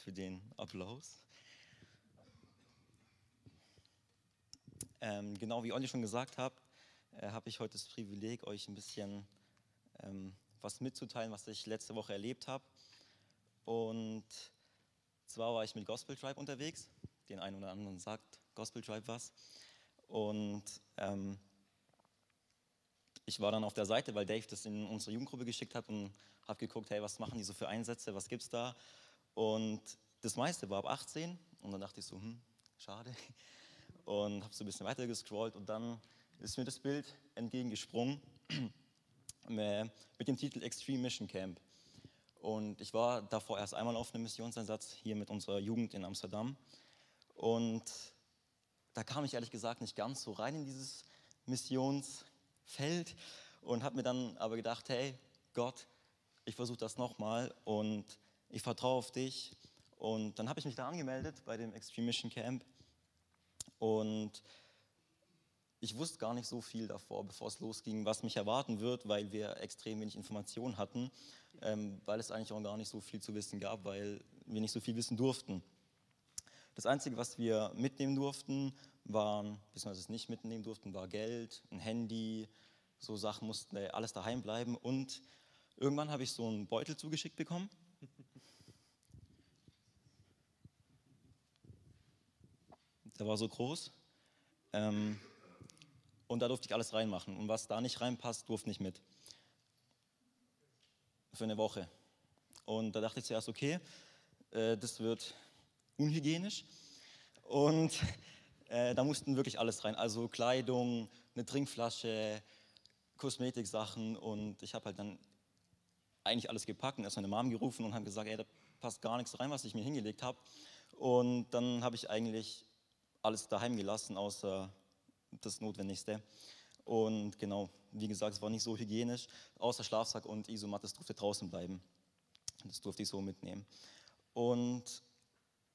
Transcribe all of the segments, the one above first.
für den Applaus. Ähm, genau wie Olli schon gesagt hat, äh, habe ich heute das Privileg, euch ein bisschen ähm, was mitzuteilen, was ich letzte Woche erlebt habe. Und zwar war ich mit Gospel Tribe unterwegs. Den einen oder anderen sagt Gospel Tribe was. Und ähm, ich war dann auf der Seite, weil Dave das in unsere Jugendgruppe geschickt hat und habe geguckt, hey, was machen die so für Einsätze, was gibt es da? Und das meiste war ab 18 und dann dachte ich so, hm, schade. Und habe so ein bisschen weiter gescrollt und dann ist mir das Bild entgegengesprungen mit dem Titel Extreme Mission Camp. Und ich war davor erst einmal auf einem Missionseinsatz hier mit unserer Jugend in Amsterdam. Und da kam ich ehrlich gesagt nicht ganz so rein in dieses Missionsfeld und habe mir dann aber gedacht, hey Gott, ich versuche das nochmal und ich vertraue auf dich. Und dann habe ich mich da angemeldet bei dem Extreme Mission Camp und ich wusste gar nicht so viel davor, bevor es losging, was mich erwarten wird, weil wir extrem wenig Informationen hatten, ähm, weil es eigentlich auch gar nicht so viel zu wissen gab, weil wir nicht so viel wissen durften. Das Einzige, was wir mitnehmen durften, waren, beziehungsweise es nicht mitnehmen durften, war Geld, ein Handy, so Sachen mussten äh, alles daheim bleiben. Und irgendwann habe ich so einen Beutel zugeschickt bekommen. Der war so groß. Ähm, und da durfte ich alles reinmachen. Und was da nicht reinpasst, durfte nicht mit. Für eine Woche. Und da dachte ich zuerst, okay, äh, das wird unhygienisch. Und äh, da mussten wirklich alles rein. Also Kleidung, eine Trinkflasche, Kosmetiksachen. Und ich habe halt dann eigentlich alles gepackt und erst meine Mom gerufen und habe gesagt, ey, da passt gar nichts rein, was ich mir hingelegt habe. Und dann habe ich eigentlich alles daheim gelassen, außer das Notwendigste. Und genau, wie gesagt, es war nicht so hygienisch, außer Schlafsack und Isomat, das durfte draußen bleiben. Das durfte ich so mitnehmen. Und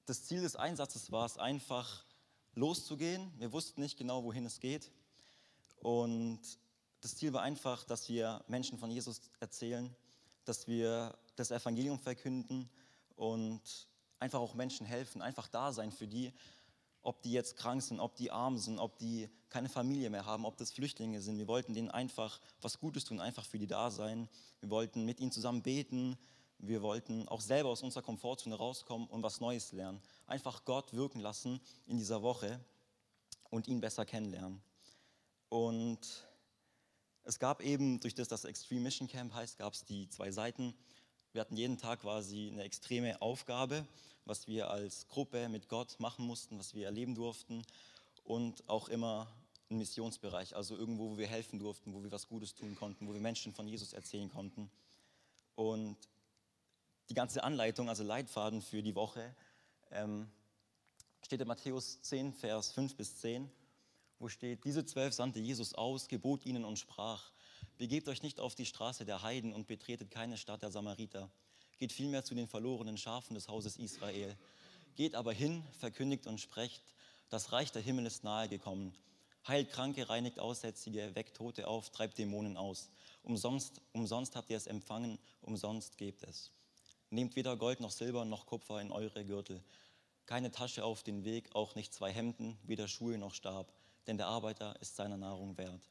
das Ziel des Einsatzes war es einfach, loszugehen. Wir wussten nicht genau, wohin es geht. Und das Ziel war einfach, dass wir Menschen von Jesus erzählen, dass wir das Evangelium verkünden und einfach auch Menschen helfen, einfach da sein für die, ob die jetzt krank sind, ob die arm sind, ob die keine Familie mehr haben, ob das Flüchtlinge sind. Wir wollten denen einfach was Gutes tun, einfach für die da sein. Wir wollten mit ihnen zusammen beten. Wir wollten auch selber aus unserer Komfortzone rauskommen und was Neues lernen. Einfach Gott wirken lassen in dieser Woche und ihn besser kennenlernen. Und es gab eben, durch das das Extreme Mission Camp heißt, gab es die zwei Seiten. Wir hatten jeden Tag quasi eine extreme Aufgabe was wir als Gruppe mit Gott machen mussten, was wir erleben durften und auch immer ein Missionsbereich, also irgendwo, wo wir helfen durften, wo wir was Gutes tun konnten, wo wir Menschen von Jesus erzählen konnten. Und die ganze Anleitung, also Leitfaden für die Woche, ähm, steht in Matthäus 10, Vers 5 bis 10, wo steht, diese zwölf sandte Jesus aus, gebot ihnen und sprach, begebt euch nicht auf die Straße der Heiden und betretet keine Stadt der Samariter geht vielmehr zu den verlorenen Schafen des Hauses Israel. Geht aber hin, verkündigt und sprecht, das Reich der Himmel ist nahe gekommen. Heilt Kranke, reinigt Aussätzige, weckt Tote auf, treibt Dämonen aus. Umsonst, umsonst habt ihr es empfangen, umsonst gebt es. Nehmt weder Gold noch Silber noch Kupfer in eure Gürtel. Keine Tasche auf den Weg, auch nicht zwei Hemden, weder Schuhe noch Stab, denn der Arbeiter ist seiner Nahrung wert.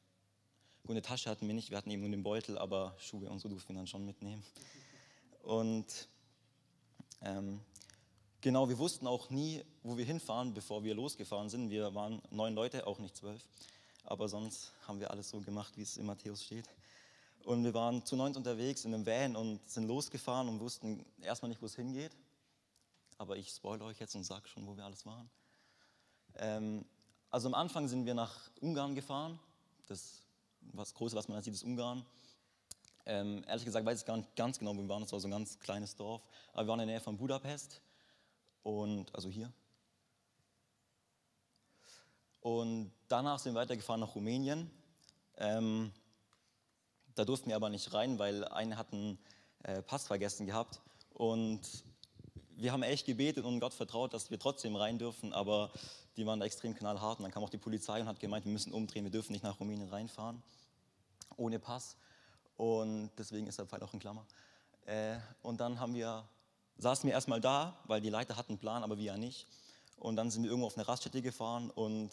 Gut, eine Tasche hatten wir nicht, wir hatten eben nur den Beutel, aber Schuhe und so durften wir dann schon mitnehmen. Und ähm, genau, wir wussten auch nie, wo wir hinfahren, bevor wir losgefahren sind. Wir waren neun Leute, auch nicht zwölf. Aber sonst haben wir alles so gemacht, wie es in Matthäus steht. Und wir waren zu neunt unterwegs in einem Van und sind losgefahren und wussten erstmal nicht, wo es hingeht. Aber ich spoilere euch jetzt und sage schon, wo wir alles waren. Ähm, also am Anfang sind wir nach Ungarn gefahren. Das was Große, was man da sieht, ist Ungarn. Ähm, ehrlich gesagt weiß ich gar nicht ganz genau, wo wir waren. Das war so ein ganz kleines Dorf. Aber wir waren in der Nähe von Budapest. Und, also hier. Und danach sind wir weitergefahren nach Rumänien. Ähm, da durften wir aber nicht rein, weil einer hat einen äh, Pass vergessen gehabt. Und wir haben echt gebetet und Gott vertraut, dass wir trotzdem rein dürfen, aber die waren da extrem knallhart. Und dann kam auch die Polizei und hat gemeint, wir müssen umdrehen, wir dürfen nicht nach Rumänien reinfahren, ohne Pass. Und deswegen ist der Pfeil auch in Klammer. Äh, und dann haben wir saßen wir erstmal da, weil die Leiter hatten einen Plan, aber wir ja nicht. Und dann sind wir irgendwo auf eine Raststätte gefahren und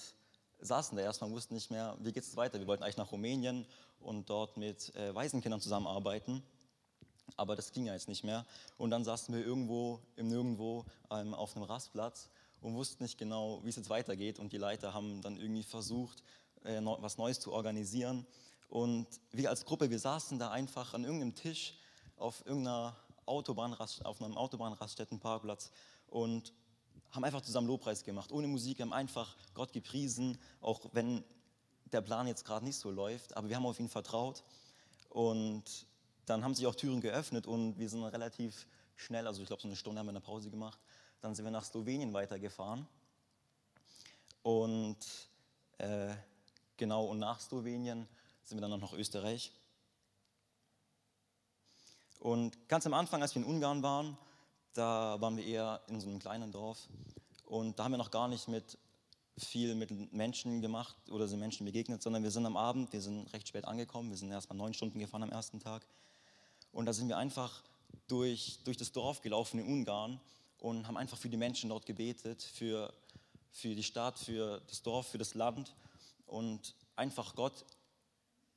saßen da erstmal, wussten nicht mehr, wie geht es weiter. Wir wollten eigentlich nach Rumänien und dort mit äh, Waisenkindern zusammenarbeiten. Aber das ging ja jetzt nicht mehr. Und dann saßen wir irgendwo im Nirgendwo ähm, auf einem Rastplatz und wussten nicht genau, wie es jetzt weitergeht. Und die Leiter haben dann irgendwie versucht, äh, was Neues zu organisieren. Und wir als Gruppe, wir saßen da einfach an irgendeinem Tisch auf irgendeiner Autobahnrast, auf einem Autobahnraststättenparkplatz und haben einfach zusammen Lobpreis gemacht, ohne Musik, haben einfach Gott gepriesen, auch wenn der Plan jetzt gerade nicht so läuft, aber wir haben auf ihn vertraut. Und dann haben sich auch Türen geöffnet und wir sind relativ schnell, also ich glaube so eine Stunde haben wir eine Pause gemacht, dann sind wir nach Slowenien weitergefahren. Und äh, genau und nach Slowenien sind wir dann noch nach Österreich. Und ganz am Anfang, als wir in Ungarn waren, da waren wir eher in so einem kleinen Dorf. Und da haben wir noch gar nicht mit viel mit Menschen gemacht oder sind Menschen begegnet, sondern wir sind am Abend, wir sind recht spät angekommen, wir sind erst mal neun Stunden gefahren am ersten Tag. Und da sind wir einfach durch, durch das Dorf gelaufen in Ungarn und haben einfach für die Menschen dort gebetet, für, für die Stadt, für das Dorf, für das Land. Und einfach Gott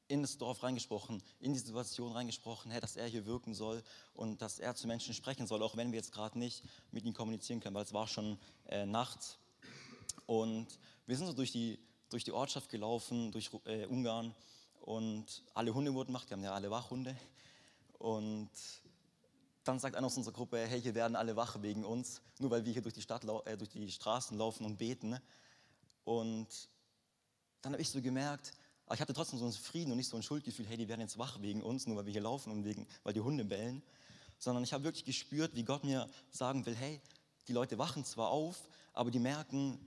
in das Dorf reingesprochen, in die Situation reingesprochen, hey, dass er hier wirken soll und dass er zu Menschen sprechen soll, auch wenn wir jetzt gerade nicht mit ihm kommunizieren können, weil es war schon äh, nachts. Und wir sind so durch die, durch die Ortschaft gelaufen, durch äh, Ungarn und alle Hunde wurden gemacht, wir haben ja alle Wachhunde. Und dann sagt einer aus unserer Gruppe, hey, hier werden alle wach wegen uns, nur weil wir hier durch die, Stadt, äh, durch die Straßen laufen und beten. Und dann habe ich so gemerkt, aber ich hatte trotzdem so einen Frieden und nicht so ein Schuldgefühl, hey, die werden jetzt wach wegen uns, nur weil wir hier laufen und wegen, weil die Hunde bellen. Sondern ich habe wirklich gespürt, wie Gott mir sagen will, hey, die Leute wachen zwar auf, aber die merken,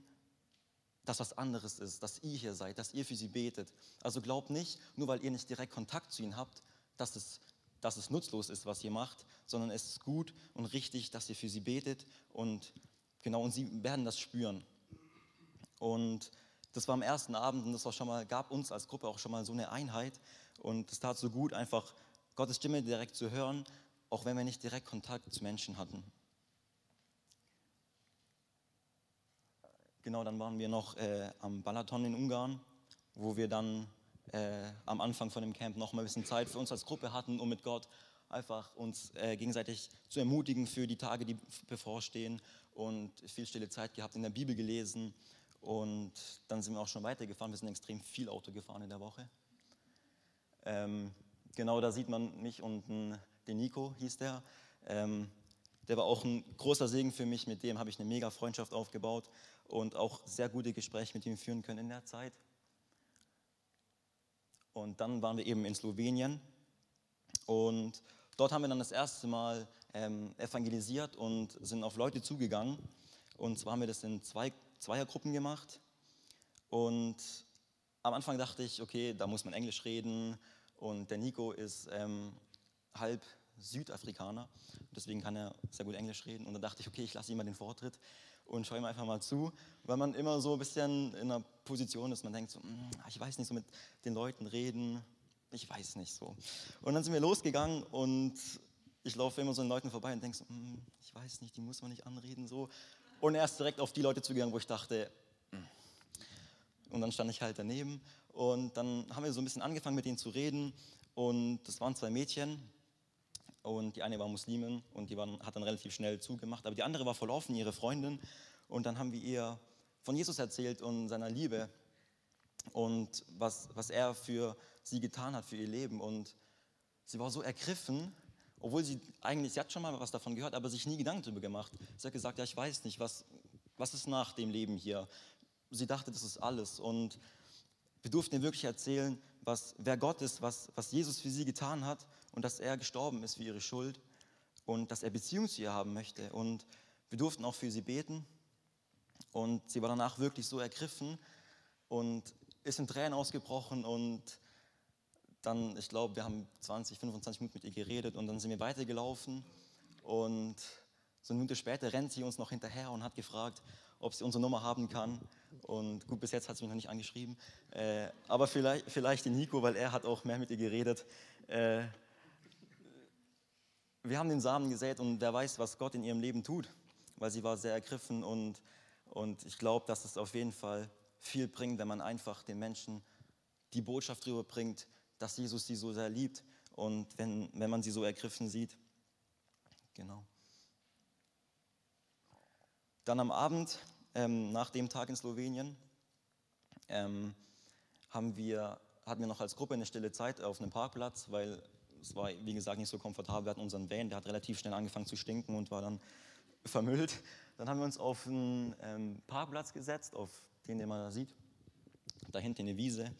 dass was anderes ist, dass ihr hier seid, dass ihr für sie betet. Also glaubt nicht, nur weil ihr nicht direkt Kontakt zu ihnen habt, dass es, dass es nutzlos ist, was ihr macht, sondern es ist gut und richtig, dass ihr für sie betet und genau, und sie werden das spüren. Und das war am ersten Abend und das war schon mal, gab uns als Gruppe auch schon mal so eine Einheit. Und es tat so gut, einfach Gottes Stimme direkt zu hören, auch wenn wir nicht direkt Kontakt zu Menschen hatten. Genau, dann waren wir noch äh, am Balaton in Ungarn, wo wir dann äh, am Anfang von dem Camp noch mal ein bisschen Zeit für uns als Gruppe hatten, um mit Gott einfach uns äh, gegenseitig zu ermutigen für die Tage, die bevorstehen und viel stille Zeit gehabt, in der Bibel gelesen und dann sind wir auch schon weitergefahren. Wir sind extrem viel Auto gefahren in der Woche. Ähm, genau da sieht man mich und den Nico hieß der. Ähm, der war auch ein großer Segen für mich. Mit dem habe ich eine mega Freundschaft aufgebaut und auch sehr gute Gespräche mit ihm führen können in der Zeit. Und dann waren wir eben in Slowenien und dort haben wir dann das erste Mal ähm, evangelisiert und sind auf Leute zugegangen. Und zwar haben wir das in zwei Zweiergruppen gemacht. Und am Anfang dachte ich, okay, da muss man Englisch reden. Und der Nico ist ähm, halb Südafrikaner, deswegen kann er sehr gut Englisch reden. Und dann dachte ich, okay, ich lasse ihm mal den Vortritt und schaue ihm einfach mal zu, weil man immer so ein bisschen in einer Position ist, man denkt so, hm, ich weiß nicht, so mit den Leuten reden, ich weiß nicht so. Und dann sind wir losgegangen und ich laufe immer so an Leuten vorbei und denke so, hm, ich weiß nicht, die muss man nicht anreden so und er ist direkt auf die Leute zugegangen, wo ich dachte, hm. und dann stand ich halt daneben. Und dann haben wir so ein bisschen angefangen mit denen zu reden. Und das waren zwei Mädchen. Und die eine war Muslimin und die waren, hat dann relativ schnell zugemacht, aber die andere war voll offen, ihre Freundin. Und dann haben wir ihr von Jesus erzählt und seiner Liebe und was, was er für sie getan hat, für ihr Leben. Und sie war so ergriffen obwohl sie eigentlich, sie hat schon mal was davon gehört, aber sich nie Gedanken darüber gemacht. Sie hat gesagt, ja, ich weiß nicht, was, was ist nach dem Leben hier? Sie dachte, das ist alles. Und wir durften ihr wirklich erzählen, was, wer Gott ist, was, was Jesus für sie getan hat und dass er gestorben ist für ihre Schuld und dass er Beziehung zu ihr haben möchte. Und wir durften auch für sie beten. Und sie war danach wirklich so ergriffen und ist in Tränen ausgebrochen und dann, ich glaube, wir haben 20, 25 Minuten mit ihr geredet und dann sind wir weitergelaufen und so eine Minute später rennt sie uns noch hinterher und hat gefragt, ob sie unsere Nummer haben kann. Und gut, bis jetzt hat sie mich noch nicht angeschrieben. Äh, aber vielleicht, vielleicht den Nico, weil er hat auch mehr mit ihr geredet. Äh, wir haben den Samen gesät und wer weiß, was Gott in ihrem Leben tut, weil sie war sehr ergriffen und, und ich glaube, dass es auf jeden Fall viel bringt, wenn man einfach den Menschen die Botschaft rüberbringt, dass Jesus sie so sehr liebt und wenn, wenn man sie so ergriffen sieht. Genau. Dann am Abend, ähm, nach dem Tag in Slowenien, ähm, haben wir, hatten wir noch als Gruppe eine stille Zeit auf einem Parkplatz, weil es war, wie gesagt, nicht so komfortabel. Wir hatten unseren Van, der hat relativ schnell angefangen zu stinken und war dann vermüllt. Dann haben wir uns auf einen ähm, Parkplatz gesetzt, auf den, den man da sieht, da hinten eine Wiese.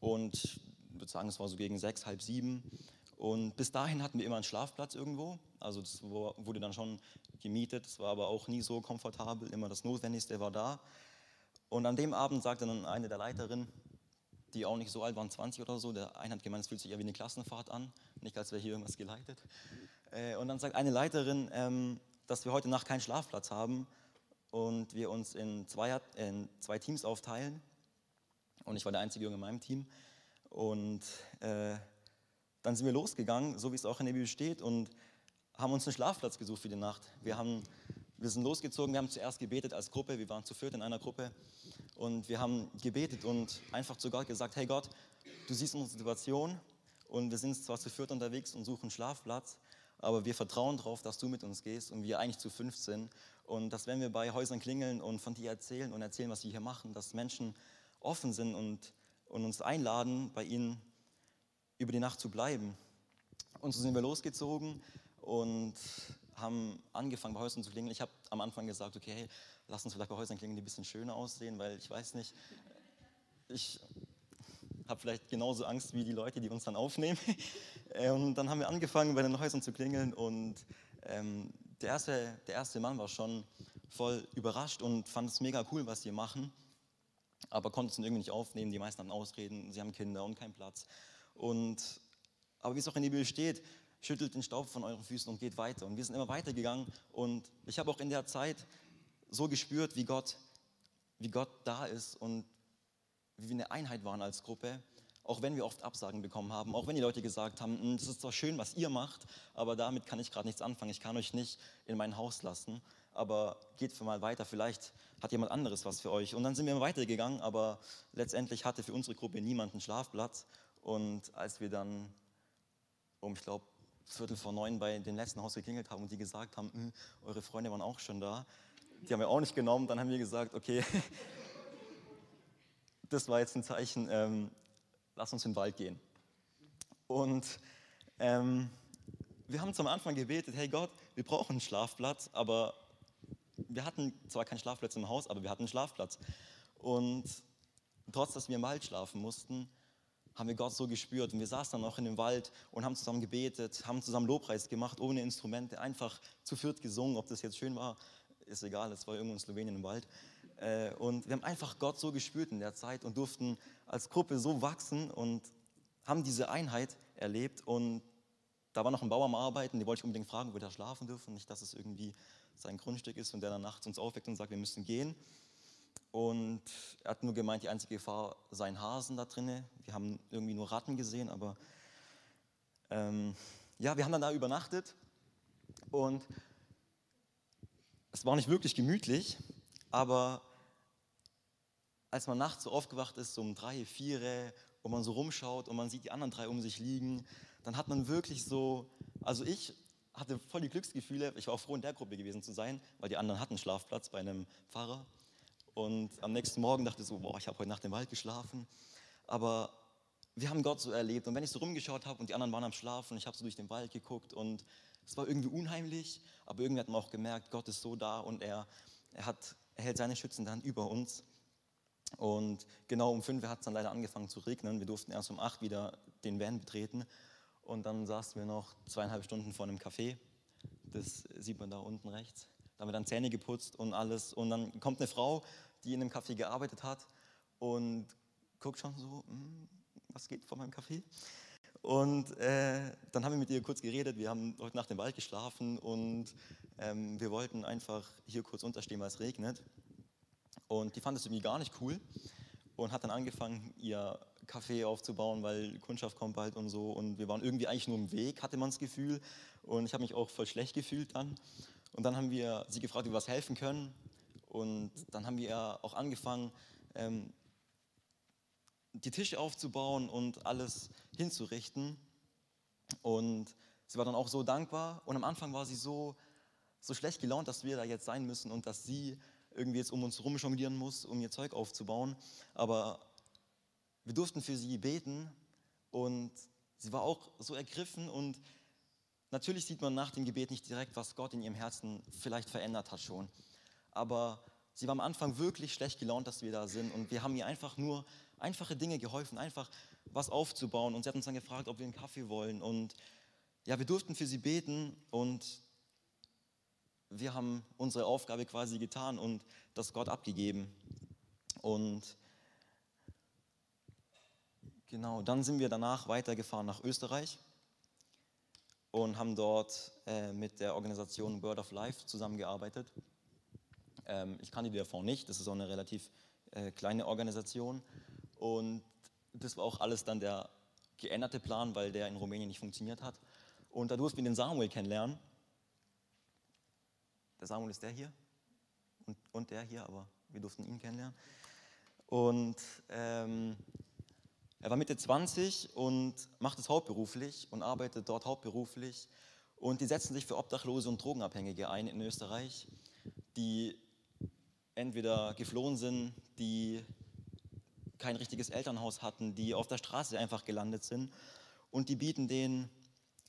Und würde sagen, es war so gegen sechs, halb sieben. Und bis dahin hatten wir immer einen Schlafplatz irgendwo. Also das wurde dann schon gemietet. Es war aber auch nie so komfortabel. Immer das Notwendigste war da. Und an dem Abend sagte dann eine der Leiterinnen, die auch nicht so alt waren, 20 oder so, der eine hat gemeint, es fühlt sich eher wie eine Klassenfahrt an, nicht als wäre hier irgendwas geleitet. Äh, und dann sagt eine Leiterin, ähm, dass wir heute Nacht keinen Schlafplatz haben und wir uns in zwei, in zwei Teams aufteilen. Und ich war der einzige Junge in meinem Team. Und äh, dann sind wir losgegangen, so wie es auch in der Bibel steht, und haben uns einen Schlafplatz gesucht für die Nacht. Wir, haben, wir sind losgezogen, wir haben zuerst gebetet als Gruppe, wir waren zu viert in einer Gruppe. Und wir haben gebetet und einfach zu Gott gesagt, hey Gott, du siehst unsere Situation und wir sind zwar zu viert unterwegs und suchen Schlafplatz, aber wir vertrauen darauf, dass du mit uns gehst und wir eigentlich zu fünf sind. Und dass wenn wir bei Häusern klingeln und von dir erzählen und erzählen, was wir hier machen, dass Menschen offen sind und, und uns einladen, bei ihnen über die Nacht zu bleiben. Und so sind wir losgezogen und haben angefangen, bei Häusern zu klingeln. Ich habe am Anfang gesagt, okay, hey, lass uns vielleicht bei Häusern klingeln, die ein bisschen schöner aussehen, weil ich weiß nicht, ich habe vielleicht genauso Angst wie die Leute, die uns dann aufnehmen. Und dann haben wir angefangen, bei den Häusern zu klingeln und ähm, der, erste, der erste Mann war schon voll überrascht und fand es mega cool, was wir machen, aber konnte es irgendwie nicht aufnehmen. Die meisten haben Ausreden, sie haben Kinder und keinen Platz. Und, aber wie es auch in der Bibel steht, schüttelt den Staub von euren Füßen und geht weiter. Und wir sind immer weitergegangen und ich habe auch in der Zeit so gespürt, wie Gott, wie Gott da ist und wie wir eine Einheit waren als Gruppe, auch wenn wir oft Absagen bekommen haben, auch wenn die Leute gesagt haben, hm, das ist zwar schön, was ihr macht, aber damit kann ich gerade nichts anfangen, ich kann euch nicht in mein Haus lassen, aber geht mal weiter, vielleicht hat jemand anderes was für euch. Und dann sind wir weitergegangen, aber letztendlich hatte für unsere Gruppe niemand einen Schlafplatz und als wir dann um, ich glaube, Viertel vor neun bei dem letzten Haus geklingelt haben und die gesagt haben, hm, eure Freunde waren auch schon da, die haben wir auch nicht genommen. Dann haben wir gesagt, okay, das war jetzt ein Zeichen, ähm, lass uns in den Wald gehen. Und ähm, wir haben zum Anfang gebetet, hey Gott, wir brauchen einen Schlafplatz, aber wir hatten zwar keinen Schlafplatz im Haus, aber wir hatten einen Schlafplatz. Und trotz, dass wir im Wald schlafen mussten, haben wir Gott so gespürt. Und wir saßen dann auch in dem Wald und haben zusammen gebetet, haben zusammen Lobpreis gemacht, ohne Instrumente, einfach zu viert gesungen. Ob das jetzt schön war, ist egal, es war irgendwo in Slowenien im Wald. Äh, und wir haben einfach Gott so gespürt in der Zeit und durften als Gruppe so wachsen und haben diese Einheit erlebt. Und da war noch ein Bauer am Arbeiten, die wollte ich unbedingt fragen, ob wir da schlafen dürfen. Nicht, dass es irgendwie sein Grundstück ist und der dann nachts uns aufweckt und sagt, wir müssen gehen. Und er hat nur gemeint, die einzige Gefahr seien Hasen da drinnen. Wir haben irgendwie nur Ratten gesehen, aber ähm, ja, wir haben dann da übernachtet und es war nicht wirklich gemütlich, aber als man nachts so aufgewacht ist, so um drei, vier, und man so rumschaut und man sieht die anderen drei um sich liegen, dann hat man wirklich so, also ich hatte voll die Glücksgefühle, ich war auch froh in der Gruppe gewesen zu sein, weil die anderen hatten Schlafplatz bei einem Pfarrer und am nächsten Morgen dachte ich so, boah, ich habe heute Nacht im Wald geschlafen. Aber wir haben Gott so erlebt. Und wenn ich so rumgeschaut habe und die anderen waren am Schlafen, ich habe so durch den Wald geguckt und es war irgendwie unheimlich, aber irgendwie hat man auch gemerkt, Gott ist so da und er, er, hat, er hält seine schützende Hand über uns. Und genau um fünf hat es dann leider angefangen zu regnen. Wir durften erst um acht wieder den Van betreten. Und dann saßen wir noch zweieinhalb Stunden vor einem Café. Das sieht man da unten rechts. Da haben wir dann Zähne geputzt und alles. Und dann kommt eine Frau die in einem Café gearbeitet hat und guckt schon so, hm, was geht vor meinem Café? Und äh, dann haben wir mit ihr kurz geredet. Wir haben heute Nacht im Wald geschlafen und ähm, wir wollten einfach hier kurz unterstehen, weil es regnet. Und die fand es irgendwie gar nicht cool und hat dann angefangen, ihr Café aufzubauen, weil Kundschaft kommt bald und so. Und wir waren irgendwie eigentlich nur im Weg, hatte man das Gefühl. Und ich habe mich auch voll schlecht gefühlt dann. Und dann haben wir sie gefragt, wie wir was helfen können. Und dann haben wir auch angefangen, ähm, die Tische aufzubauen und alles hinzurichten. Und sie war dann auch so dankbar. Und am Anfang war sie so, so schlecht gelaunt, dass wir da jetzt sein müssen und dass sie irgendwie jetzt um uns herum jonglieren muss, um ihr Zeug aufzubauen. Aber wir durften für sie beten und sie war auch so ergriffen und natürlich sieht man nach dem Gebet nicht direkt, was Gott in ihrem Herzen vielleicht verändert hat schon. Aber sie war am Anfang wirklich schlecht gelaunt, dass wir da sind und wir haben ihr einfach nur einfache Dinge geholfen, einfach was aufzubauen und sie hat uns dann gefragt, ob wir einen Kaffee wollen und ja, wir durften für sie beten und wir haben unsere Aufgabe quasi getan und das Gott abgegeben. Und Genau, dann sind wir danach weitergefahren nach Österreich und haben dort äh, mit der Organisation Bird of Life zusammengearbeitet. Ähm, ich kannte die davor nicht, das ist auch eine relativ äh, kleine Organisation und das war auch alles dann der geänderte Plan, weil der in Rumänien nicht funktioniert hat. Und da durften wir den Samuel kennenlernen. Der Samuel ist der hier und, und der hier, aber wir durften ihn kennenlernen. Und ähm, er war Mitte 20 und macht es hauptberuflich und arbeitet dort hauptberuflich. Und die setzen sich für Obdachlose und Drogenabhängige ein in Österreich, die entweder geflohen sind, die kein richtiges Elternhaus hatten, die auf der Straße einfach gelandet sind. Und die bieten denen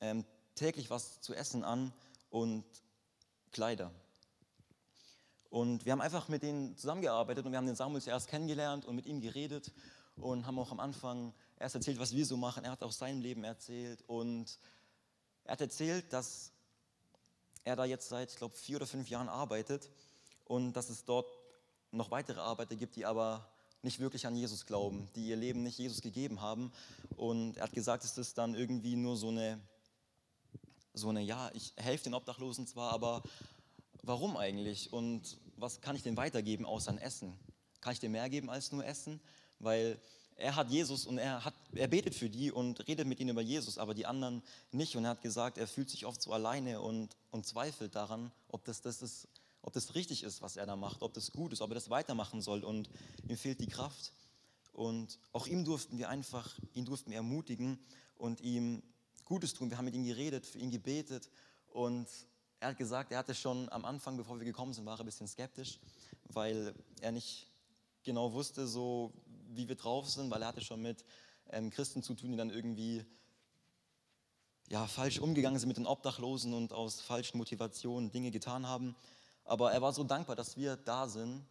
ähm, täglich was zu essen an und Kleider. Und wir haben einfach mit denen zusammengearbeitet und wir haben den Samuel zuerst kennengelernt und mit ihm geredet und haben auch am Anfang erst erzählt, was wir so machen. Er hat auch sein Leben erzählt und er hat erzählt, dass er da jetzt seit, ich glaube, vier oder fünf Jahren arbeitet und dass es dort noch weitere Arbeiter gibt, die aber nicht wirklich an Jesus glauben, die ihr Leben nicht Jesus gegeben haben. Und er hat gesagt, es ist dann irgendwie nur so eine, so eine, ja, ich helfe den Obdachlosen zwar, aber warum eigentlich? Und was kann ich denn weitergeben außer ein Essen? Kann ich dir mehr geben als nur Essen? Weil er hat Jesus und er, hat, er betet für die und redet mit ihnen über Jesus, aber die anderen nicht. Und er hat gesagt, er fühlt sich oft so alleine und, und zweifelt daran, ob das, das ist, ob das richtig ist, was er da macht, ob das gut ist, ob er das weitermachen soll. Und ihm fehlt die Kraft. Und auch ihm durften wir einfach, ihn durften wir ermutigen und ihm Gutes tun. Wir haben mit ihm geredet, für ihn gebetet und er hat gesagt, er hatte schon am Anfang, bevor wir gekommen sind, war er ein bisschen skeptisch, weil er nicht genau wusste, so wie wir drauf sind, weil er hatte schon mit ähm, Christen zu tun, die dann irgendwie ja, falsch umgegangen sind mit den Obdachlosen und aus falschen Motivationen Dinge getan haben. Aber er war so dankbar, dass wir da sind,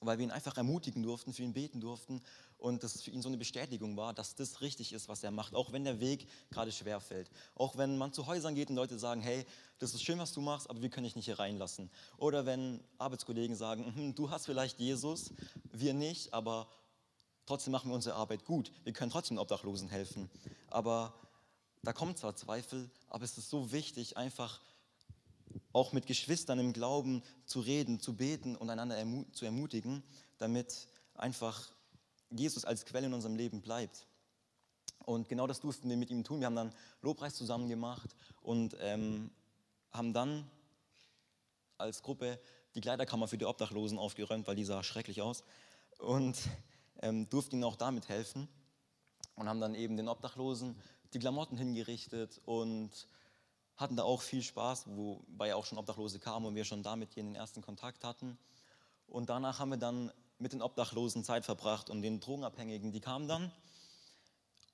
weil wir ihn einfach ermutigen durften, für ihn beten durften und das für ihn so eine Bestätigung war, dass das richtig ist, was er macht, auch wenn der Weg gerade schwer fällt. Auch wenn man zu Häusern geht und Leute sagen, hey, das ist schön, was du machst, aber wir können dich nicht hier reinlassen. Oder wenn Arbeitskollegen sagen, hm, du hast vielleicht Jesus, wir nicht, aber Trotzdem machen wir unsere Arbeit gut. Wir können trotzdem Obdachlosen helfen. Aber da kommen zwar Zweifel, aber es ist so wichtig, einfach auch mit Geschwistern im Glauben zu reden, zu beten und einander ermu zu ermutigen, damit einfach Jesus als Quelle in unserem Leben bleibt. Und genau das durften wir mit ihm tun. Wir haben dann Lobpreis zusammen gemacht und ähm, haben dann als Gruppe die Kleiderkammer für die Obdachlosen aufgeräumt, weil die sah schrecklich aus. Und ähm, durften ihnen auch damit helfen und haben dann eben den Obdachlosen die Klamotten hingerichtet und hatten da auch viel Spaß, wobei auch schon Obdachlose kamen und wir schon damit hier den ersten Kontakt hatten. Und danach haben wir dann mit den Obdachlosen Zeit verbracht und den Drogenabhängigen, die kamen dann.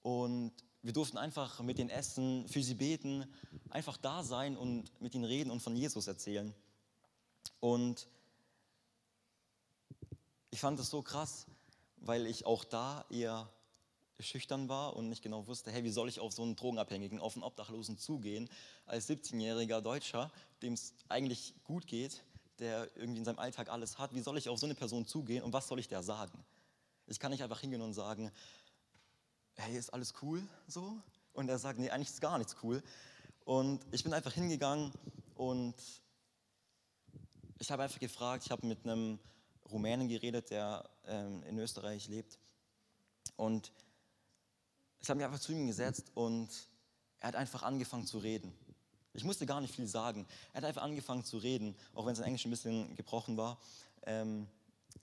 Und wir durften einfach mit ihnen essen, für sie beten, einfach da sein und mit ihnen reden und von Jesus erzählen. Und ich fand es so krass, weil ich auch da eher schüchtern war und nicht genau wusste, hey, wie soll ich auf so einen Drogenabhängigen, auf einen Obdachlosen zugehen, als 17-jähriger Deutscher, dem es eigentlich gut geht, der irgendwie in seinem Alltag alles hat, wie soll ich auf so eine Person zugehen und was soll ich der sagen? Ich kann nicht einfach hingehen und sagen, hey, ist alles cool so? Und er sagt, nee, eigentlich ist gar nichts cool. Und ich bin einfach hingegangen und ich habe einfach gefragt, ich habe mit einem Rumänen geredet, der ähm, in Österreich lebt. Und ich habe mich einfach zu ihm gesetzt und er hat einfach angefangen zu reden. Ich musste gar nicht viel sagen. Er hat einfach angefangen zu reden, auch wenn sein Englisch ein bisschen gebrochen war. Ähm,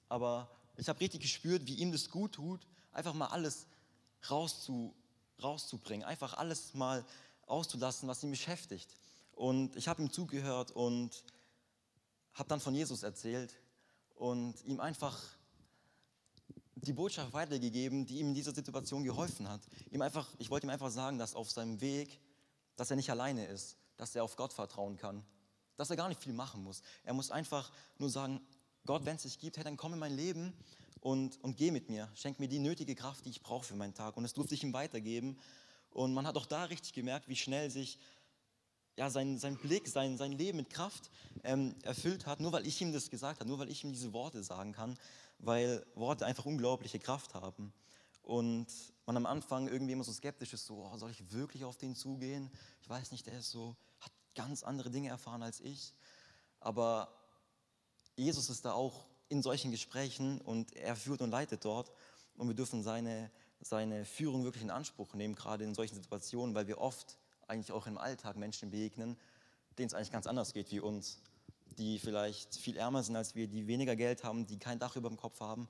aber ich habe richtig gespürt, wie ihm das gut tut, einfach mal alles rauszu, rauszubringen, einfach alles mal auszulassen, was ihn beschäftigt. Und ich habe ihm zugehört und habe dann von Jesus erzählt und ihm einfach die Botschaft weitergegeben, die ihm in dieser Situation geholfen hat. Ihm einfach, ich wollte ihm einfach sagen, dass auf seinem Weg, dass er nicht alleine ist, dass er auf Gott vertrauen kann, dass er gar nicht viel machen muss. Er muss einfach nur sagen, Gott, wenn es dich gibt, hey, dann komm in mein Leben und, und geh mit mir. Schenk mir die nötige Kraft, die ich brauche für meinen Tag. Und das durfte ich ihm weitergeben. Und man hat auch da richtig gemerkt, wie schnell sich ja, sein, sein Blick, sein, sein Leben mit Kraft ähm, erfüllt hat, nur weil ich ihm das gesagt habe, nur weil ich ihm diese Worte sagen kann, weil Worte einfach unglaubliche Kraft haben. Und man am Anfang irgendwie immer so skeptisch ist, so, oh, soll ich wirklich auf den zugehen? Ich weiß nicht, der ist so, hat ganz andere Dinge erfahren als ich. Aber Jesus ist da auch in solchen Gesprächen und er führt und leitet dort. Und wir dürfen seine, seine Führung wirklich in Anspruch nehmen, gerade in solchen Situationen, weil wir oft eigentlich auch im Alltag Menschen begegnen, denen es eigentlich ganz anders geht wie uns, die vielleicht viel ärmer sind als wir, die weniger Geld haben, die kein Dach über dem Kopf haben.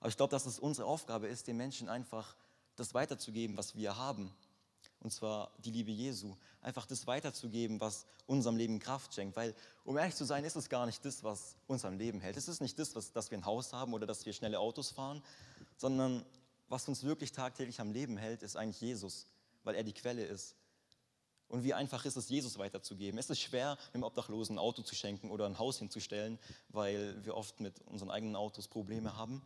Aber ich glaube, dass es unsere Aufgabe ist, den Menschen einfach das weiterzugeben, was wir haben. Und zwar die Liebe Jesu. Einfach das weiterzugeben, was unserem Leben Kraft schenkt. Weil, um ehrlich zu sein, ist es gar nicht das, was uns am Leben hält. Es ist nicht das, was, dass wir ein Haus haben oder dass wir schnelle Autos fahren, sondern was uns wirklich tagtäglich am Leben hält, ist eigentlich Jesus, weil er die Quelle ist. Und wie einfach ist es, Jesus weiterzugeben? Es ist schwer, einem Obdachlosen ein Auto zu schenken oder ein Haus hinzustellen, weil wir oft mit unseren eigenen Autos Probleme haben.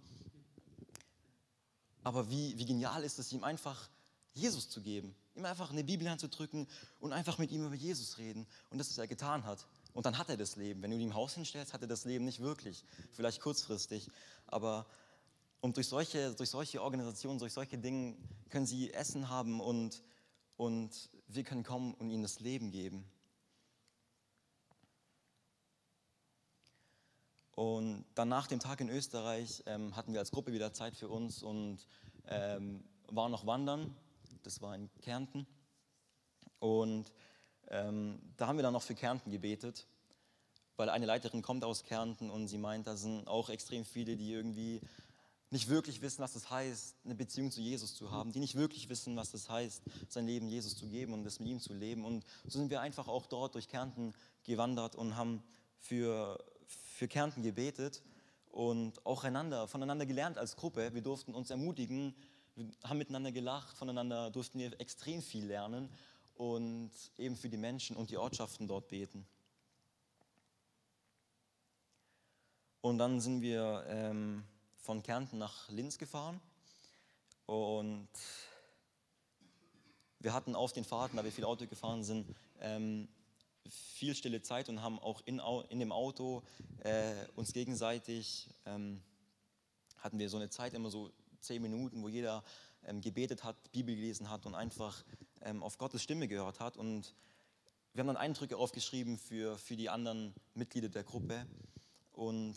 Aber wie, wie genial ist es, ihm einfach Jesus zu geben, ihm einfach eine Bibel anzudrücken und einfach mit ihm über Jesus reden. Und das, was er getan hat. Und dann hat er das Leben. Wenn du ihm ein Haus hinstellst, hat er das Leben nicht wirklich. Vielleicht kurzfristig. Aber und durch solche, durch solche Organisationen, durch solche Dinge können sie Essen haben und, und wir können kommen und ihnen das Leben geben. Und dann nach dem Tag in Österreich ähm, hatten wir als Gruppe wieder Zeit für uns und ähm, waren noch wandern. Das war in Kärnten. Und ähm, da haben wir dann noch für Kärnten gebetet, weil eine Leiterin kommt aus Kärnten und sie meint, da sind auch extrem viele, die irgendwie nicht wirklich wissen, was es heißt, eine Beziehung zu Jesus zu haben, die nicht wirklich wissen, was es heißt, sein Leben Jesus zu geben und es mit ihm zu leben. Und so sind wir einfach auch dort durch Kärnten gewandert und haben für, für Kärnten gebetet und auch einander, voneinander gelernt als Gruppe. Wir durften uns ermutigen, wir haben miteinander gelacht, voneinander durften wir extrem viel lernen und eben für die Menschen und die Ortschaften dort beten. Und dann sind wir ähm, von Kärnten nach Linz gefahren und wir hatten auf den Fahrten, da wir viel Auto gefahren sind, ähm, viel stille Zeit und haben auch in, in dem Auto äh, uns gegenseitig, ähm, hatten wir so eine Zeit, immer so zehn Minuten, wo jeder ähm, gebetet hat, Bibel gelesen hat und einfach ähm, auf Gottes Stimme gehört hat. Und wir haben dann Eindrücke aufgeschrieben für, für die anderen Mitglieder der Gruppe und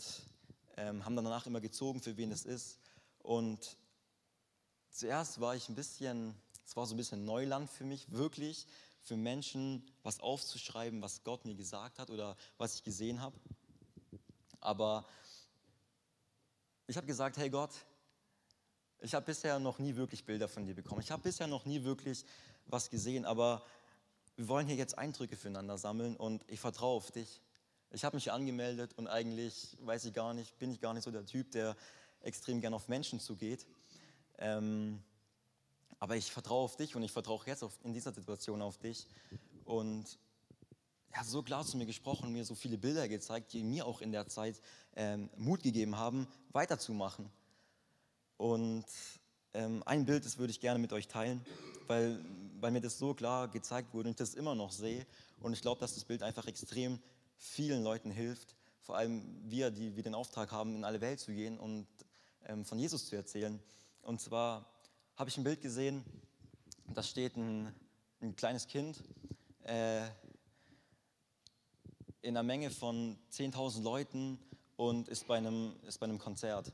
ähm, haben dann danach immer gezogen, für wen es ist. Und zuerst war ich ein bisschen, es war so ein bisschen Neuland für mich, wirklich für Menschen was aufzuschreiben, was Gott mir gesagt hat oder was ich gesehen habe. Aber ich habe gesagt, hey Gott, ich habe bisher noch nie wirklich Bilder von dir bekommen. Ich habe bisher noch nie wirklich was gesehen, aber wir wollen hier jetzt Eindrücke füreinander sammeln und ich vertraue auf dich. Ich habe mich angemeldet und eigentlich weiß ich gar nicht, bin ich gar nicht so der Typ, der extrem gern auf Menschen zugeht. Ähm, aber ich vertraue auf dich und ich vertraue jetzt auf, in dieser Situation auf dich. Und er hat so klar zu mir gesprochen, mir so viele Bilder gezeigt, die mir auch in der Zeit ähm, Mut gegeben haben, weiterzumachen. Und ähm, ein Bild, das würde ich gerne mit euch teilen, weil, weil mir das so klar gezeigt wurde und ich das immer noch sehe. Und ich glaube, dass das Bild einfach extrem vielen Leuten hilft, vor allem wir, die wir den Auftrag haben, in alle Welt zu gehen und ähm, von Jesus zu erzählen. Und zwar habe ich ein Bild gesehen, da steht ein, ein kleines Kind äh, in einer Menge von 10.000 Leuten und ist bei, einem, ist bei einem Konzert.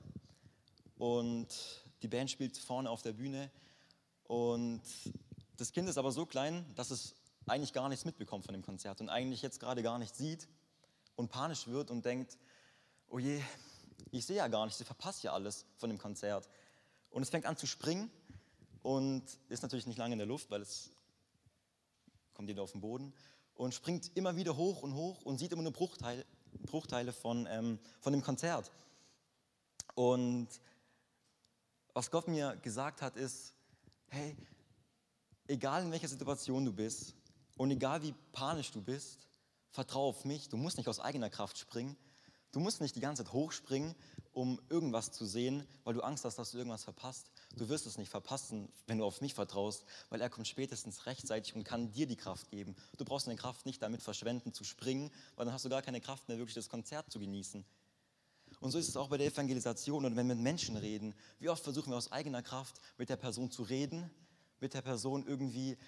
Und die Band spielt vorne auf der Bühne Und das Kind ist aber so klein, dass es eigentlich gar nichts mitbekommt von dem Konzert und eigentlich jetzt gerade gar nichts sieht und panisch wird und denkt, oh je, ich sehe ja gar nichts, ich verpasse ja alles von dem Konzert. Und es fängt an zu springen und ist natürlich nicht lange in der Luft, weil es kommt wieder auf den Boden und springt immer wieder hoch und hoch und sieht immer nur Bruchteile, Bruchteile von, ähm, von dem Konzert. Und was Gott mir gesagt hat, ist, hey, egal in welcher Situation du bist und egal wie panisch du bist, vertraue auf mich. Du musst nicht aus eigener Kraft springen. Du musst nicht die ganze Zeit hochspringen, um irgendwas zu sehen, weil du Angst hast, dass du irgendwas verpasst. Du wirst es nicht verpassen, wenn du auf mich vertraust, weil er kommt spätestens rechtzeitig und kann dir die Kraft geben. Du brauchst deine Kraft nicht damit verschwenden, zu springen, weil dann hast du gar keine Kraft mehr, wirklich das Konzert zu genießen. Und so ist es auch bei der Evangelisation und wenn wir mit Menschen reden. Wie oft versuchen wir aus eigener Kraft mit der Person zu reden, mit der Person irgendwie,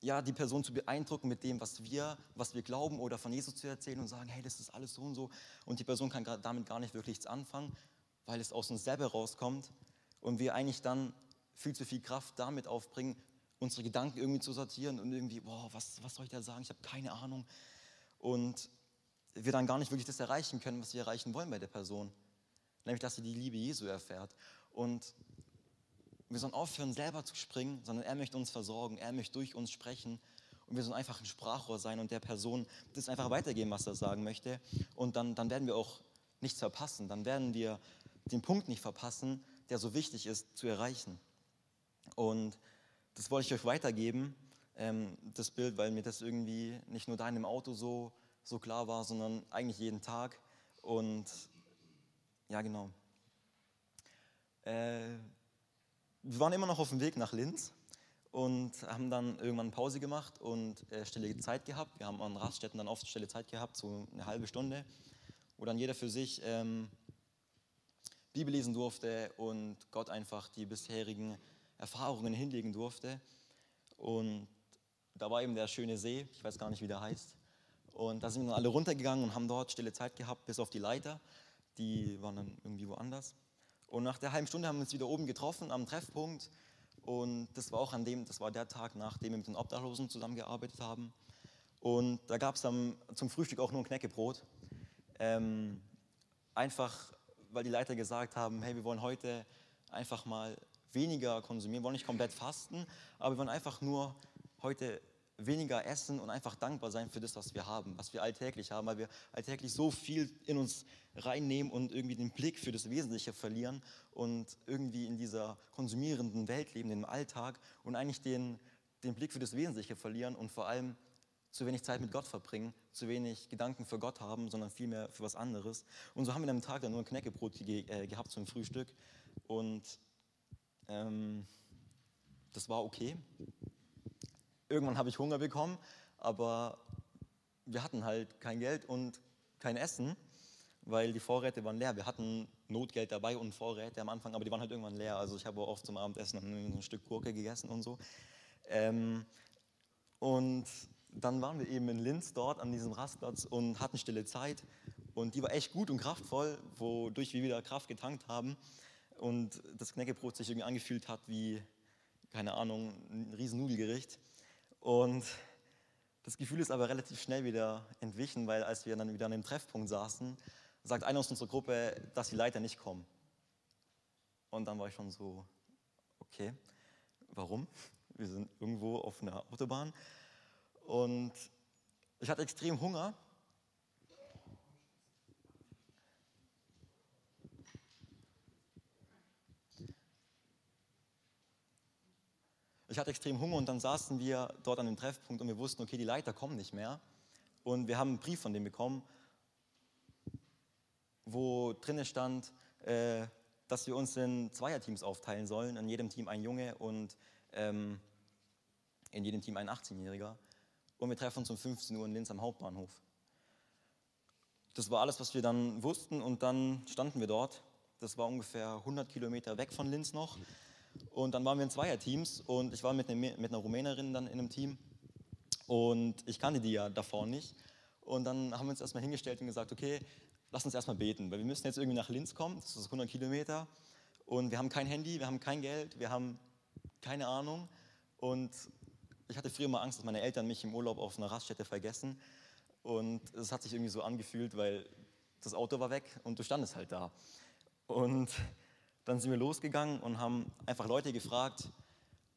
ja, die Person zu beeindrucken mit dem, was wir, was wir glauben oder von Jesus zu erzählen und sagen, hey, das ist alles so und so. Und die Person kann damit gar nicht wirklich anfangen, weil es aus uns selber rauskommt und wir eigentlich dann viel zu viel Kraft damit aufbringen, unsere Gedanken irgendwie zu sortieren und irgendwie, boah, was, was soll ich da sagen? Ich habe keine Ahnung. Und wir dann gar nicht wirklich das erreichen können, was wir erreichen wollen bei der Person. Nämlich, dass sie die Liebe Jesu erfährt. Und wir sollen aufhören, selber zu springen, sondern er möchte uns versorgen, er möchte durch uns sprechen. Und wir sollen einfach ein Sprachrohr sein und der Person das einfach weitergeben, was er sagen möchte. Und dann, dann werden wir auch nichts verpassen. Dann werden wir den Punkt nicht verpassen, der so wichtig ist zu erreichen. Und das wollte ich euch weitergeben, ähm, das Bild, weil mir das irgendwie nicht nur da in dem Auto so so klar war, sondern eigentlich jeden Tag. Und ja, genau. Äh, wir waren immer noch auf dem Weg nach Linz und haben dann irgendwann Pause gemacht und äh, stille Zeit gehabt. Wir haben an Raststätten dann oft stille Zeit gehabt, so eine halbe Stunde, wo dann jeder für sich ähm, Bibel lesen durfte und Gott einfach die bisherigen Erfahrungen hinlegen durfte. Und da war eben der schöne See, ich weiß gar nicht, wie der heißt. Und da sind wir alle runtergegangen und haben dort stille Zeit gehabt, bis auf die Leiter. Die waren dann irgendwie woanders. Und nach der halben Stunde haben wir uns wieder oben getroffen am Treffpunkt. Und das war auch an dem, das war der Tag, nachdem wir mit den Obdachlosen zusammengearbeitet haben. Und da gab es dann zum Frühstück auch nur ein Knäckebrot. Ähm, einfach, weil die Leiter gesagt haben, hey, wir wollen heute einfach mal weniger konsumieren, wir wollen nicht komplett fasten, aber wir wollen einfach nur heute weniger essen und einfach dankbar sein für das, was wir haben, was wir alltäglich haben, weil wir alltäglich so viel in uns reinnehmen und irgendwie den Blick für das Wesentliche verlieren und irgendwie in dieser konsumierenden Welt leben, im Alltag und eigentlich den, den Blick für das Wesentliche verlieren und vor allem zu wenig Zeit mit Gott verbringen, zu wenig Gedanken für Gott haben, sondern vielmehr für was anderes. Und so haben wir an einem Tag dann nur ein Knäckebrot ge äh, gehabt zum Frühstück und ähm, das war okay. Irgendwann habe ich Hunger bekommen, aber wir hatten halt kein Geld und kein Essen, weil die Vorräte waren leer. Wir hatten Notgeld dabei und Vorräte am Anfang, aber die waren halt irgendwann leer. Also ich habe oft zum Abendessen ein Stück Gurke gegessen und so. Ähm, und dann waren wir eben in Linz dort an diesem Rastplatz und hatten stille Zeit. Und die war echt gut und kraftvoll, wodurch wir wieder Kraft getankt haben. Und das Knäckebrot sich irgendwie angefühlt hat wie, keine Ahnung, ein riesen Nudelgericht. Und das Gefühl ist aber relativ schnell wieder entwichen, weil als wir dann wieder an dem Treffpunkt saßen, sagt einer aus unserer Gruppe, dass die Leiter nicht kommen. Und dann war ich schon so, okay, warum? Wir sind irgendwo auf einer Autobahn. Und ich hatte extrem Hunger Ich hatte extrem Hunger und dann saßen wir dort an dem Treffpunkt und wir wussten, okay, die Leiter kommen nicht mehr. Und wir haben einen Brief von dem bekommen, wo drinnen stand, äh, dass wir uns in Zweierteams aufteilen sollen, in jedem Team ein Junge und ähm, in jedem Team ein 18-Jähriger. Und wir treffen uns um 15 Uhr in Linz am Hauptbahnhof. Das war alles, was wir dann wussten und dann standen wir dort. Das war ungefähr 100 Kilometer weg von Linz noch. Und dann waren wir in Zweierteams und ich war mit, eine, mit einer Rumänerin dann in einem Team und ich kannte die ja davor nicht. Und dann haben wir uns erstmal hingestellt und gesagt, okay, lass uns erstmal beten, weil wir müssen jetzt irgendwie nach Linz kommen, das ist 100 Kilometer und wir haben kein Handy, wir haben kein Geld, wir haben keine Ahnung. Und ich hatte früher mal Angst, dass meine Eltern mich im Urlaub auf einer Raststätte vergessen. Und es hat sich irgendwie so angefühlt, weil das Auto war weg und du standest halt da. Und dann sind wir losgegangen und haben einfach Leute gefragt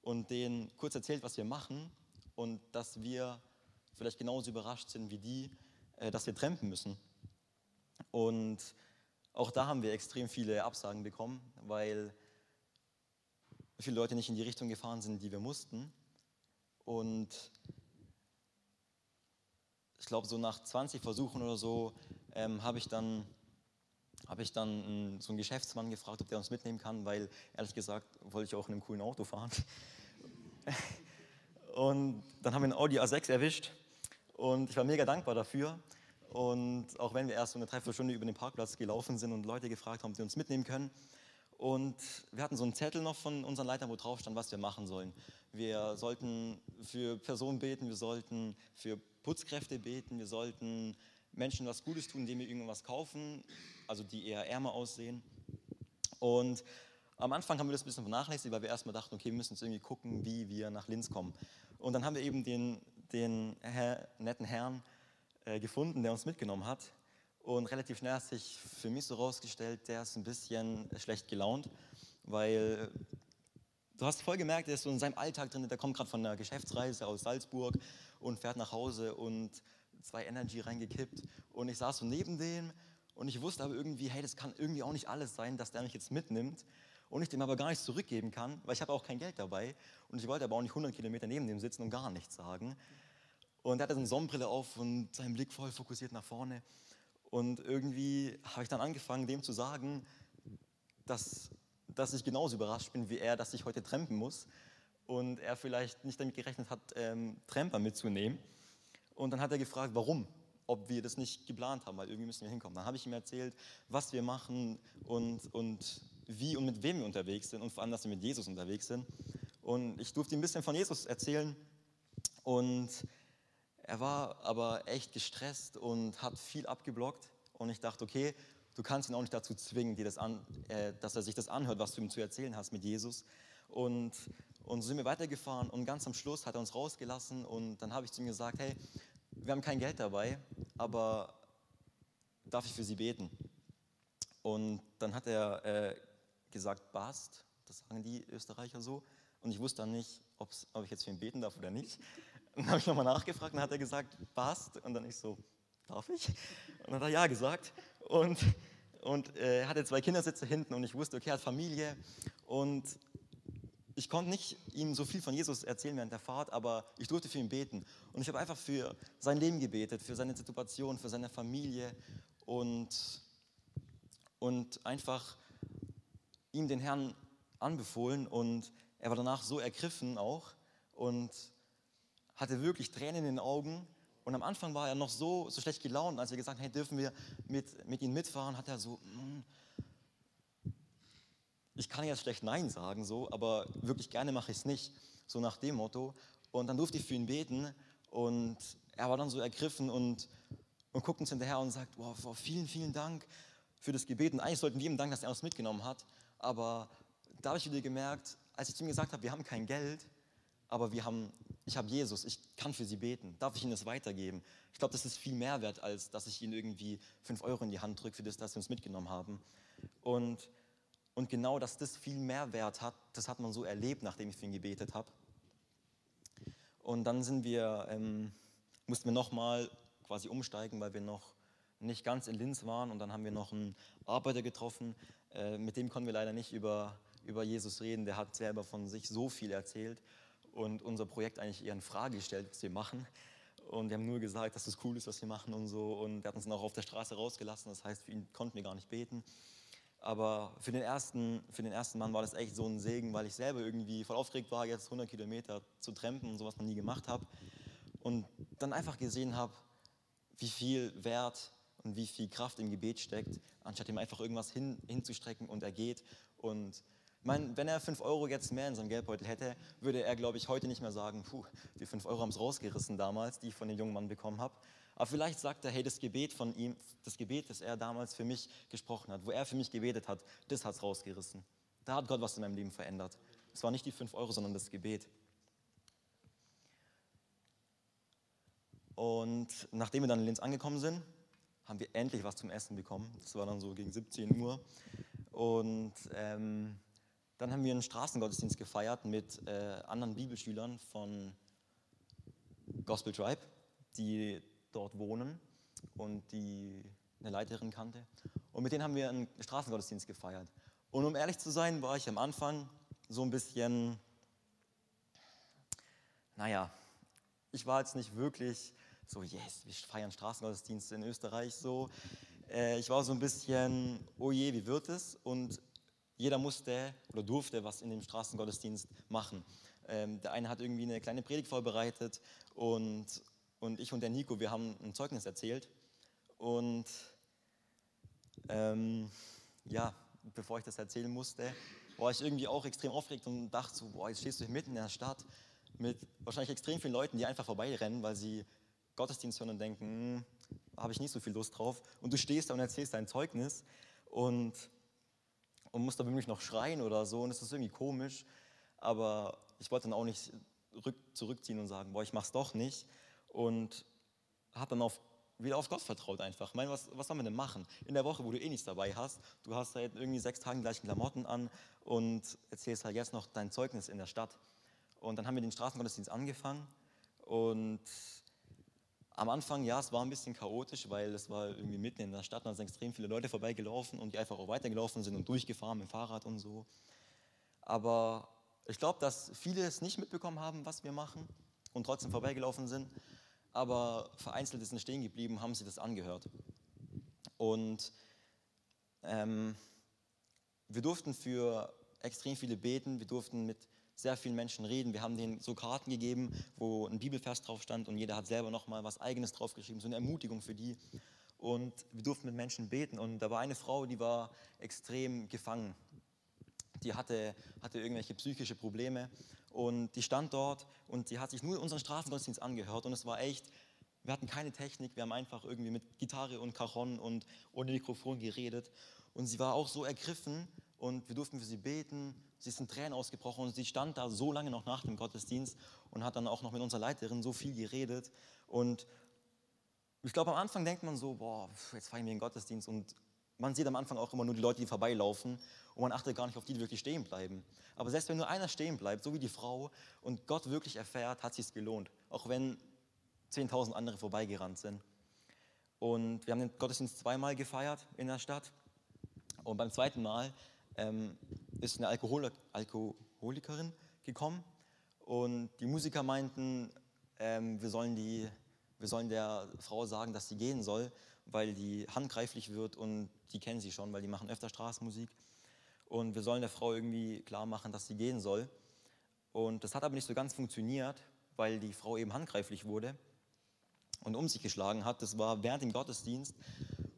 und denen kurz erzählt, was wir machen und dass wir vielleicht genauso überrascht sind wie die, äh, dass wir trampen müssen. Und auch da haben wir extrem viele Absagen bekommen, weil viele Leute nicht in die Richtung gefahren sind, die wir mussten. Und ich glaube, so nach 20 Versuchen oder so ähm, habe ich dann, hab ich dann einen, so einen Geschäftsmann gefragt, ob der uns mitnehmen kann, weil ehrlich gesagt wollte ich auch in einem coolen Auto fahren. Und dann haben wir einen Audi A6 erwischt und ich war mega dankbar dafür. Und auch wenn wir erst so eine Dreiviertelstunde über den Parkplatz gelaufen sind und Leute gefragt haben, ob die uns mitnehmen können. Und wir hatten so einen Zettel noch von unseren Leitern, wo drauf stand, was wir machen sollen. Wir sollten für Personen beten, wir sollten für Putzkräfte beten, wir sollten Menschen was Gutes tun, indem wir irgendwas kaufen, also die eher ärmer aussehen. Und am Anfang haben wir das ein bisschen vernachlässigt, weil wir erstmal dachten, okay, wir müssen jetzt irgendwie gucken, wie wir nach Linz kommen. Und dann haben wir eben den, den Herr, netten Herrn äh, gefunden, der uns mitgenommen hat. Und relativ schnell hat sich für mich so rausgestellt, der ist ein bisschen schlecht gelaunt, weil du hast voll gemerkt, er ist so in seinem Alltag drin, der kommt gerade von einer Geschäftsreise aus Salzburg und fährt nach Hause und zwei Energy reingekippt. Und ich saß so neben dem und ich wusste aber irgendwie, hey, das kann irgendwie auch nicht alles sein, dass der mich jetzt mitnimmt und ich dem aber gar nichts zurückgeben kann, weil ich habe auch kein Geld dabei und ich wollte aber auch nicht 100 Kilometer neben dem sitzen und gar nichts sagen. Und er hatte so eine Sonnenbrille auf und sein Blick voll fokussiert nach vorne. Und irgendwie habe ich dann angefangen, dem zu sagen, dass, dass ich genauso überrascht bin wie er, dass ich heute trampen muss. Und er vielleicht nicht damit gerechnet hat, ähm, Tramper mitzunehmen. Und dann hat er gefragt, warum, ob wir das nicht geplant haben, weil irgendwie müssen wir hinkommen. Dann habe ich ihm erzählt, was wir machen und, und wie und mit wem wir unterwegs sind und vor allem, dass wir mit Jesus unterwegs sind. Und ich durfte ihm ein bisschen von Jesus erzählen und er war aber echt gestresst und hat viel abgeblockt und ich dachte, okay, du kannst ihn auch nicht dazu zwingen, dir das an, äh, dass er sich das anhört, was du ihm zu erzählen hast mit Jesus. Und, und so sind wir weitergefahren und ganz am Schluss hat er uns rausgelassen und dann habe ich zu ihm gesagt, hey, wir haben kein Geld dabei, aber darf ich für Sie beten? Und dann hat er äh, gesagt, Bast, das sagen die Österreicher so. Und ich wusste dann nicht, ob ich jetzt für ihn beten darf oder nicht. Und dann habe ich nochmal nachgefragt und dann hat er gesagt, Bast. Und dann ich so, darf ich? Und dann hat er ja gesagt. Und, und äh, hatte zwei Kindersitze hinten und ich wusste, okay, er hat Familie. Und ich konnte nicht ihm so viel von Jesus erzählen während der Fahrt, aber ich durfte für ihn beten. Und ich habe einfach für sein Leben gebetet, für seine Situation, für seine Familie und, und einfach ihm den Herrn anbefohlen und er war danach so ergriffen auch und hatte wirklich Tränen in den Augen. Und am Anfang war er noch so, so schlecht gelaunt, als wir gesagt haben, hey, dürfen wir mit, mit ihm mitfahren, hat er so, mm, ich kann jetzt schlecht Nein sagen, so, aber wirklich gerne mache ich es nicht, so nach dem Motto. Und dann durfte ich für ihn beten und er war dann so ergriffen und, und guckt uns hinterher und sagt, wow, vielen, vielen Dank für das Gebet. Und eigentlich sollten wir ihm danken, dass er uns mitgenommen hat. Aber da habe ich wieder gemerkt, als ich zu ihm gesagt habe, wir haben kein Geld, aber wir haben, ich habe Jesus, ich kann für sie beten. Darf ich ihnen das weitergeben? Ich glaube, das ist viel mehr wert, als dass ich ihnen irgendwie fünf Euro in die Hand drücke für das, dass sie uns mitgenommen haben. Und, und genau, dass das viel mehr Wert hat, das hat man so erlebt, nachdem ich für ihn gebetet habe. Und dann sind wir, ähm, mussten wir nochmal quasi umsteigen, weil wir noch nicht ganz in Linz waren. Und dann haben wir noch einen Arbeiter getroffen, äh, mit dem konnten wir leider nicht über, über Jesus reden. Der hat selber von sich so viel erzählt und unser Projekt eigentlich eher in Frage gestellt, was wir machen. Und wir haben nur gesagt, dass das cool ist, was wir machen und so. Und er hat uns dann auch auf der Straße rausgelassen. Das heißt, für ihn konnten wir gar nicht beten. Aber für den, ersten, für den ersten Mann war das echt so ein Segen, weil ich selber irgendwie voll aufgeregt war, jetzt 100 Kilometer zu trampen und so, was man nie gemacht habe. Und dann einfach gesehen habe, wie viel Wert und wie viel Kraft im Gebet steckt, anstatt ihm einfach irgendwas hin, hinzustrecken und er geht. Und ich meine, wenn er 5 Euro jetzt mehr in seinem Geldbeutel hätte, würde er, glaube ich, heute nicht mehr sagen, puh, die 5 Euro haben es rausgerissen damals, die ich von dem jungen Mann bekommen habe. Aber vielleicht sagt er, hey, das Gebet von ihm, das Gebet, das er damals für mich gesprochen hat, wo er für mich gebetet hat, das hat es rausgerissen. Da hat Gott was in meinem Leben verändert. es war nicht die 5 Euro, sondern das Gebet. Und nachdem wir dann in Linz angekommen sind, haben wir endlich was zum Essen bekommen. Das war dann so gegen 17 Uhr. Und ähm, dann haben wir einen Straßengottesdienst gefeiert mit äh, anderen Bibelschülern von Gospel Tribe, die dort wohnen und die eine Leiterin kannte. Und mit denen haben wir einen Straßengottesdienst gefeiert. Und um ehrlich zu sein, war ich am Anfang so ein bisschen, naja, ich war jetzt nicht wirklich so, yes, wir feiern Straßengottesdienste in Österreich so. Äh, ich war so ein bisschen, oh je, wie wird es? Und jeder musste oder durfte was in dem Straßengottesdienst machen. Ähm, der eine hat irgendwie eine kleine Predigt vorbereitet und, und ich und der Nico, wir haben ein Zeugnis erzählt. Und ähm, ja, bevor ich das erzählen musste, war ich irgendwie auch extrem aufgeregt und dachte so, boah, jetzt stehst du mitten in der Stadt mit wahrscheinlich extrem vielen Leuten, die einfach vorbeirennen, weil sie Gottesdienst hören und denken, hm, habe ich nicht so viel Lust drauf. Und du stehst da und erzählst dein Zeugnis und, und musst da wirklich noch schreien oder so. Und es ist irgendwie komisch. Aber ich wollte dann auch nicht rück, zurückziehen und sagen, boah, ich mach's doch nicht. Und habe dann auf, wieder auf Gott vertraut einfach. Ich meine, was, was soll man denn machen? In der Woche, wo du eh nichts dabei hast, du hast halt irgendwie sechs Tage die gleichen Klamotten an und erzählst halt jetzt noch dein Zeugnis in der Stadt. Und dann haben wir den Straßengottesdienst angefangen und am Anfang, ja, es war ein bisschen chaotisch, weil es war irgendwie mitten in der Stadt, da sind extrem viele Leute vorbeigelaufen und die einfach auch weitergelaufen sind und durchgefahren mit dem Fahrrad und so. Aber ich glaube, dass viele es nicht mitbekommen haben, was wir machen und trotzdem vorbeigelaufen sind. Aber vereinzelt sind stehen geblieben, haben sie das angehört. Und ähm, wir durften für extrem viele beten, wir durften mit sehr vielen Menschen reden. Wir haben denen so Karten gegeben, wo ein Bibelvers drauf stand und jeder hat selber nochmal was Eigenes draufgeschrieben, so eine Ermutigung für die. Und wir durften mit Menschen beten. Und da war eine Frau, die war extrem gefangen. Die hatte, hatte irgendwelche psychische Probleme. Und die stand dort und die hat sich nur unseren Straßengottesdienst angehört. Und es war echt, wir hatten keine Technik, wir haben einfach irgendwie mit Gitarre und Cajon und ohne Mikrofon geredet. Und sie war auch so ergriffen und wir durften für sie beten. Sie ist in Tränen ausgebrochen und sie stand da so lange noch nach dem Gottesdienst und hat dann auch noch mit unserer Leiterin so viel geredet. Und ich glaube, am Anfang denkt man so, boah, jetzt feiern wir den Gottesdienst und man sieht am Anfang auch immer nur die Leute, die vorbeilaufen und man achtet gar nicht auf die, die wirklich stehen bleiben. Aber selbst wenn nur einer stehen bleibt, so wie die Frau, und Gott wirklich erfährt, hat es gelohnt. Auch wenn 10.000 andere vorbeigerannt sind. Und wir haben den Gottesdienst zweimal gefeiert in der Stadt. Und beim zweiten Mal ähm, ist eine Alkohol Alkoholikerin gekommen und die Musiker meinten, ähm, wir, sollen die, wir sollen der Frau sagen, dass sie gehen soll, weil die handgreiflich wird und die kennen sie schon, weil die machen öfter Straßenmusik. Und wir sollen der Frau irgendwie klar machen, dass sie gehen soll. Und das hat aber nicht so ganz funktioniert, weil die Frau eben handgreiflich wurde und um sich geschlagen hat. Das war während dem Gottesdienst.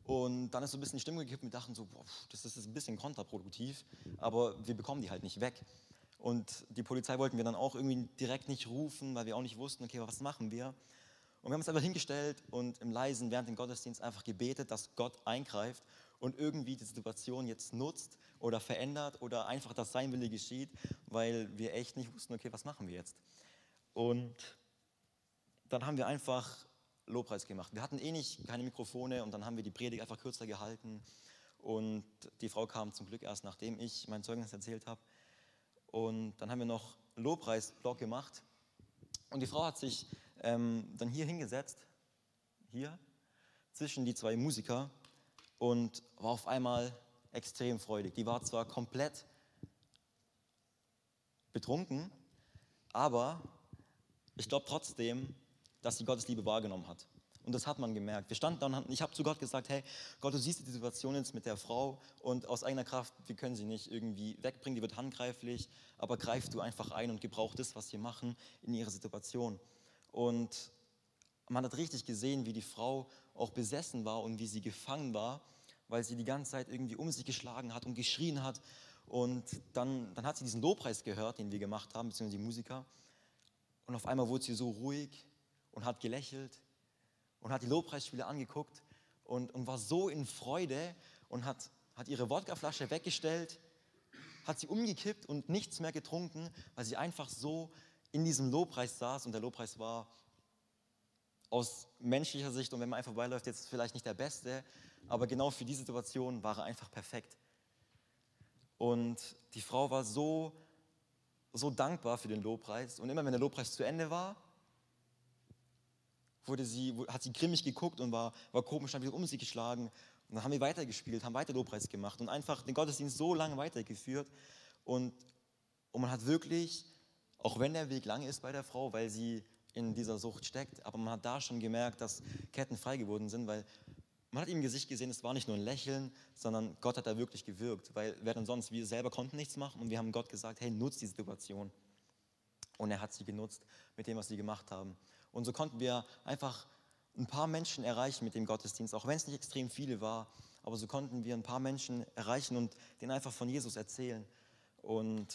Und dann ist so ein bisschen die Stimmung gekippt und wir dachten so, boah, das ist ein bisschen kontraproduktiv, aber wir bekommen die halt nicht weg. Und die Polizei wollten wir dann auch irgendwie direkt nicht rufen, weil wir auch nicht wussten, okay, was machen wir? Und wir haben uns einfach hingestellt und im Leisen während dem Gottesdienst einfach gebetet, dass Gott eingreift und irgendwie die Situation jetzt nutzt oder verändert oder einfach, dass sein Wille geschieht, weil wir echt nicht wussten, okay, was machen wir jetzt? Und dann haben wir einfach Lobpreis gemacht. Wir hatten eh nicht keine Mikrofone und dann haben wir die Predigt einfach kürzer gehalten. Und die Frau kam zum Glück erst, nachdem ich mein Zeugnis erzählt habe. Und dann haben wir noch Lobpreisblock gemacht. Und die Frau hat sich ähm, dann hier hingesetzt, hier, zwischen die zwei Musiker und war auf einmal extrem freudig. Die war zwar komplett betrunken, aber ich glaube trotzdem, dass sie Gottes Liebe wahrgenommen hat. Und das hat man gemerkt. Wir standen da und ich habe zu Gott gesagt, hey, Gott, du siehst die Situation jetzt mit der Frau und aus eigener Kraft, wir können sie nicht irgendwie wegbringen, die wird handgreiflich, aber greif du einfach ein und gebrauch das, was wir machen, in ihre Situation. Und man hat richtig gesehen, wie die Frau auch besessen war und wie sie gefangen war, weil sie die ganze Zeit irgendwie um sich geschlagen hat und geschrien hat. Und dann, dann hat sie diesen Lobpreis gehört, den wir gemacht haben, beziehungsweise die Musiker. Und auf einmal wurde sie so ruhig, und hat gelächelt und hat die Lobpreisspiele angeguckt und, und war so in Freude und hat, hat ihre Wodkaflasche weggestellt hat sie umgekippt und nichts mehr getrunken, weil sie einfach so in diesem Lobpreis saß und der Lobpreis war aus menschlicher Sicht und wenn man einfach vorbeiläuft, jetzt vielleicht nicht der beste, aber genau für die Situation war er einfach perfekt. Und die Frau war so, so dankbar für den Lobpreis und immer wenn der Lobpreis zu Ende war, wurde sie, hat sie grimmig geguckt und war, war komisch, hat wieder um sie geschlagen. Und dann haben wir weitergespielt, haben weiter Lobpreis gemacht und einfach den Gottesdienst so lange weitergeführt. Und, und man hat wirklich, auch wenn der Weg lang ist bei der Frau, weil sie in dieser Sucht steckt. Aber man hat da schon gemerkt, dass Ketten frei geworden sind, weil man hat ihm im Gesicht gesehen, es war nicht nur ein Lächeln, sondern Gott hat da wirklich gewirkt, weil während sonst wir selber konnten nichts machen und wir haben Gott gesagt, hey, nutz die Situation. Und er hat sie genutzt mit dem, was sie gemacht haben. Und so konnten wir einfach ein paar Menschen erreichen mit dem Gottesdienst, auch wenn es nicht extrem viele war, aber so konnten wir ein paar Menschen erreichen und denen einfach von Jesus erzählen. Und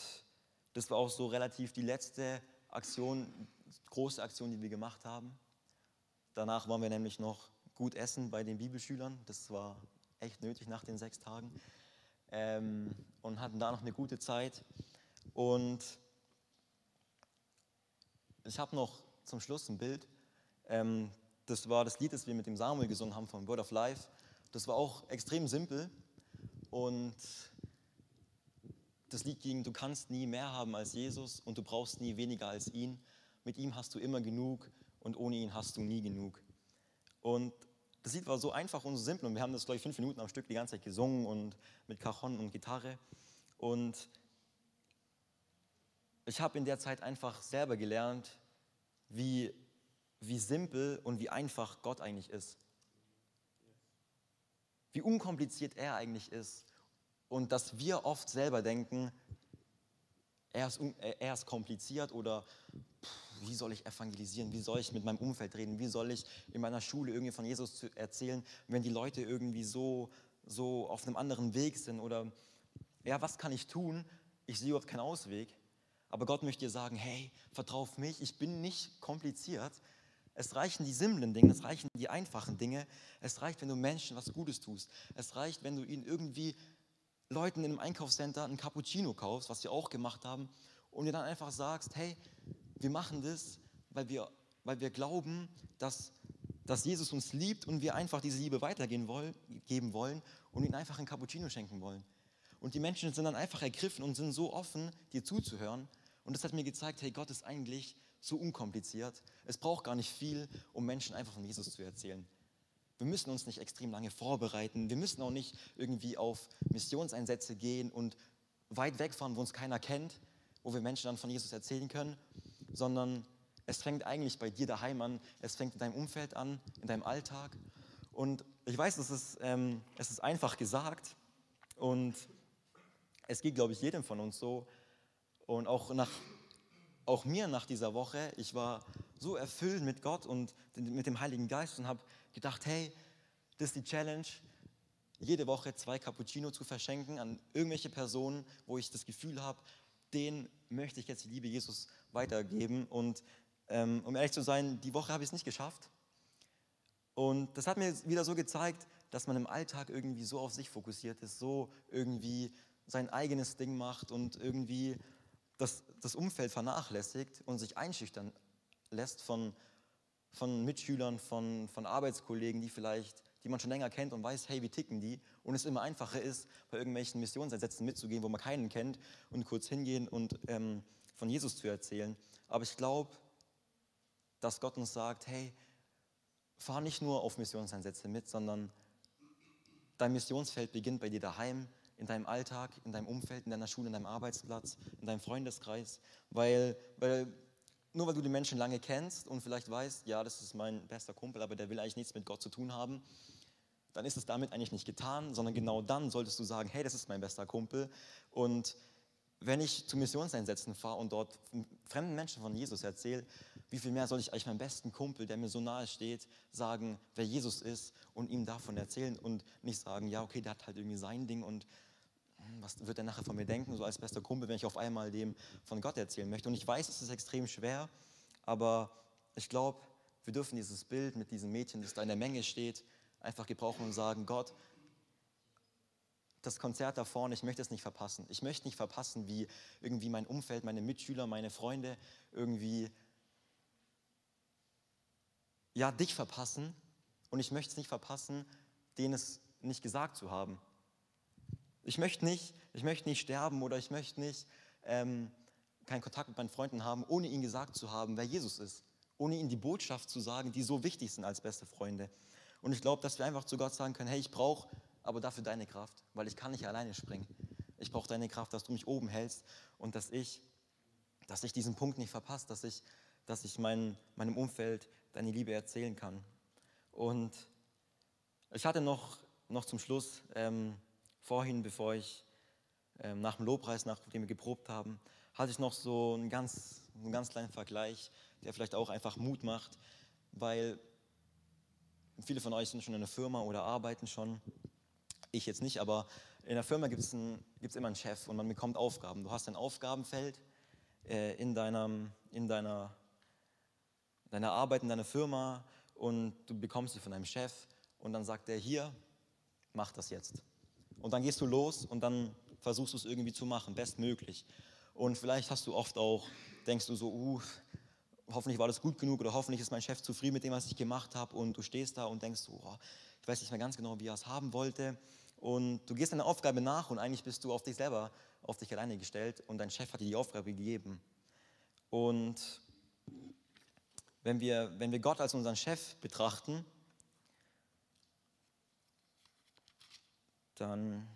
das war auch so relativ die letzte Aktion, große Aktion, die wir gemacht haben. Danach waren wir nämlich noch gut essen bei den Bibelschülern. Das war echt nötig nach den sechs Tagen. Ähm, und hatten da noch eine gute Zeit. Und ich habe noch zum Schluss ein Bild. Ähm, das war das Lied, das wir mit dem Samuel gesungen haben von Word of Life. Das war auch extrem simpel. Und das Lied ging, du kannst nie mehr haben als Jesus und du brauchst nie weniger als ihn. Mit ihm hast du immer genug und ohne ihn hast du nie genug. Und das Lied war so einfach und so simpel und wir haben das, glaube ich, fünf Minuten am Stück die ganze Zeit gesungen und mit Cajon und Gitarre. Und ich habe in der Zeit einfach selber gelernt, wie, wie simpel und wie einfach Gott eigentlich ist. Wie unkompliziert er eigentlich ist. Und dass wir oft selber denken, er ist, er ist kompliziert oder wie soll ich evangelisieren, wie soll ich mit meinem Umfeld reden, wie soll ich in meiner Schule irgendwie von Jesus erzählen, wenn die Leute irgendwie so, so auf einem anderen Weg sind oder ja, was kann ich tun? Ich sehe überhaupt keinen Ausweg. Aber Gott möchte dir sagen, hey, vertrau auf mich, ich bin nicht kompliziert. Es reichen die simplen Dinge, es reichen die einfachen Dinge. Es reicht, wenn du Menschen was Gutes tust. Es reicht, wenn du ihnen irgendwie Leuten in einem Einkaufscenter einen Cappuccino kaufst, was wir auch gemacht haben, und dir dann einfach sagst, hey, wir machen das, weil wir, weil wir glauben, dass, dass Jesus uns liebt und wir einfach diese Liebe weitergeben wollen, geben wollen und ihnen einfach ein Cappuccino schenken wollen. Und die Menschen sind dann einfach ergriffen und sind so offen, dir zuzuhören. Und das hat mir gezeigt, hey, Gott ist eigentlich so unkompliziert. Es braucht gar nicht viel, um Menschen einfach von Jesus zu erzählen. Wir müssen uns nicht extrem lange vorbereiten. Wir müssen auch nicht irgendwie auf Missionseinsätze gehen und weit wegfahren, wo uns keiner kennt, wo wir Menschen dann von Jesus erzählen können, sondern es fängt eigentlich bei dir daheim an. Es fängt in deinem Umfeld an, in deinem Alltag. Und ich weiß, es ist, ähm, es ist einfach gesagt und es geht, glaube ich, jedem von uns so. Und auch, nach, auch mir nach dieser Woche, ich war so erfüllt mit Gott und mit dem Heiligen Geist und habe gedacht, hey, das ist die Challenge, jede Woche zwei Cappuccino zu verschenken an irgendwelche Personen, wo ich das Gefühl habe, denen möchte ich jetzt die Liebe Jesus weitergeben. Und ähm, um ehrlich zu sein, die Woche habe ich es nicht geschafft. Und das hat mir wieder so gezeigt, dass man im Alltag irgendwie so auf sich fokussiert ist, so irgendwie sein eigenes Ding macht und irgendwie das, das Umfeld vernachlässigt und sich einschüchtern lässt von, von Mitschülern, von, von Arbeitskollegen, die vielleicht, die man schon länger kennt und weiß, hey, wie ticken die? Und es immer einfacher ist, bei irgendwelchen Missionseinsätzen mitzugehen, wo man keinen kennt und kurz hingehen und ähm, von Jesus zu erzählen. Aber ich glaube, dass Gott uns sagt, hey, fahr nicht nur auf Missionseinsätze mit, sondern dein Missionsfeld beginnt bei dir daheim, in deinem Alltag, in deinem Umfeld, in deiner Schule, in deinem Arbeitsplatz, in deinem Freundeskreis, weil, weil nur weil du die Menschen lange kennst und vielleicht weißt, ja, das ist mein bester Kumpel, aber der will eigentlich nichts mit Gott zu tun haben, dann ist es damit eigentlich nicht getan, sondern genau dann solltest du sagen, hey, das ist mein bester Kumpel. Und wenn ich zu Missionseinsätzen fahre und dort fremden Menschen von Jesus erzähle, wie viel mehr soll ich eigentlich meinem besten Kumpel, der mir so nahe steht, sagen, wer Jesus ist und ihm davon erzählen und nicht sagen, ja, okay, der hat halt irgendwie sein Ding und was wird er nachher von mir denken, so als bester Kumpel, wenn ich auf einmal dem von Gott erzählen möchte. Und ich weiß, es ist extrem schwer, aber ich glaube, wir dürfen dieses Bild mit diesem Mädchen, das da in der Menge steht, einfach gebrauchen und sagen, Gott, das Konzert da vorne, ich möchte es nicht verpassen. Ich möchte nicht verpassen, wie irgendwie mein Umfeld, meine Mitschüler, meine Freunde irgendwie ja, dich verpassen und ich möchte es nicht verpassen, denen es nicht gesagt zu haben. Ich möchte nicht, ich möchte nicht sterben oder ich möchte nicht ähm, keinen Kontakt mit meinen Freunden haben, ohne ihnen gesagt zu haben, wer Jesus ist. Ohne ihnen die Botschaft zu sagen, die so wichtig sind als beste Freunde. Und ich glaube, dass wir einfach zu Gott sagen können, hey, ich brauche aber dafür deine Kraft, weil ich kann nicht alleine springen. Ich brauche deine Kraft, dass du mich oben hältst und dass ich, dass ich diesen Punkt nicht verpasse, dass ich, dass ich mein, meinem Umfeld deine Liebe erzählen kann. Und ich hatte noch, noch zum Schluss, ähm, vorhin, bevor ich ähm, nach dem Lobpreis, nachdem wir geprobt haben, hatte ich noch so einen ganz, einen ganz kleinen Vergleich, der vielleicht auch einfach Mut macht, weil viele von euch sind schon in einer Firma oder arbeiten schon. Ich jetzt nicht, aber in der Firma gibt es immer einen Chef und man bekommt Aufgaben. Du hast ein Aufgabenfeld äh, in, deinem, in deiner, deiner Arbeit, in deiner Firma und du bekommst sie von deinem Chef und dann sagt er, hier, mach das jetzt. Und dann gehst du los und dann versuchst du es irgendwie zu machen, bestmöglich. Und vielleicht hast du oft auch, denkst du so, uh, hoffentlich war das gut genug oder hoffentlich ist mein Chef zufrieden mit dem, was ich gemacht habe und du stehst da und denkst, oh, ich weiß nicht mehr ganz genau, wie er es haben wollte und du gehst deiner Aufgabe nach und eigentlich bist du auf dich selber, auf dich alleine gestellt und dein Chef hat dir die Aufgabe gegeben. Und wenn wir, wenn wir Gott als unseren Chef betrachten, dann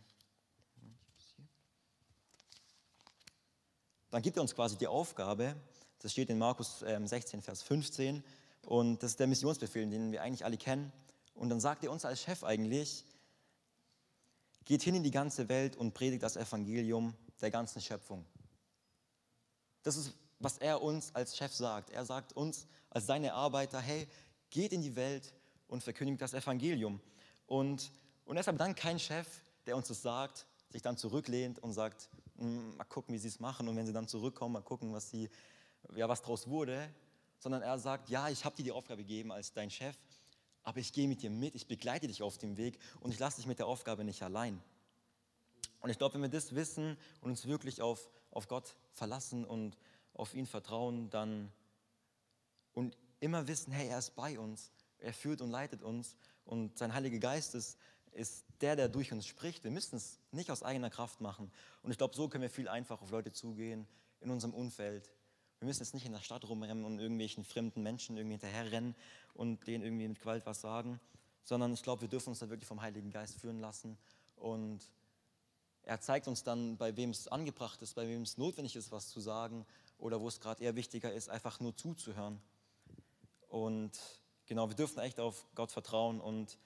dann gibt er uns quasi die Aufgabe, das steht in Markus 16, ähm, Vers 15, und das ist der Missionsbefehl, den wir eigentlich alle kennen. Und dann sagt er uns als Chef eigentlich, geht hin in die ganze Welt und predigt das Evangelium der ganzen Schöpfung. Das ist, was er uns als Chef sagt. Er sagt uns als seine Arbeiter, hey, geht in die Welt und verkündigt das Evangelium. Und, und deshalb dann kein Chef, der uns das sagt, sich dann zurücklehnt und sagt, hm, mal gucken, wie sie es machen. Und wenn sie dann zurückkommen, mal gucken, was, sie, ja, was draus wurde, sondern er sagt, ja, ich habe dir die Aufgabe gegeben als dein Chef, aber ich gehe mit dir mit, ich begleite dich auf dem Weg und ich lasse dich mit der Aufgabe nicht allein. Und ich glaube, wenn wir das wissen und uns wirklich auf, auf Gott verlassen und auf ihn vertrauen, dann und immer wissen, hey, er ist bei uns, er führt und leitet uns und sein Heiliger Geist ist ist der, der durch uns spricht. Wir müssen es nicht aus eigener Kraft machen. Und ich glaube, so können wir viel einfacher auf Leute zugehen in unserem Umfeld. Wir müssen jetzt nicht in der Stadt rumrennen und irgendwelchen fremden Menschen irgendwie hinterherrennen und denen irgendwie mit Gewalt was sagen, sondern ich glaube, wir dürfen uns da wirklich vom Heiligen Geist führen lassen. Und er zeigt uns dann, bei wem es angebracht ist, bei wem es notwendig ist, was zu sagen oder wo es gerade eher wichtiger ist, einfach nur zuzuhören. Und genau, wir dürfen echt auf Gott vertrauen und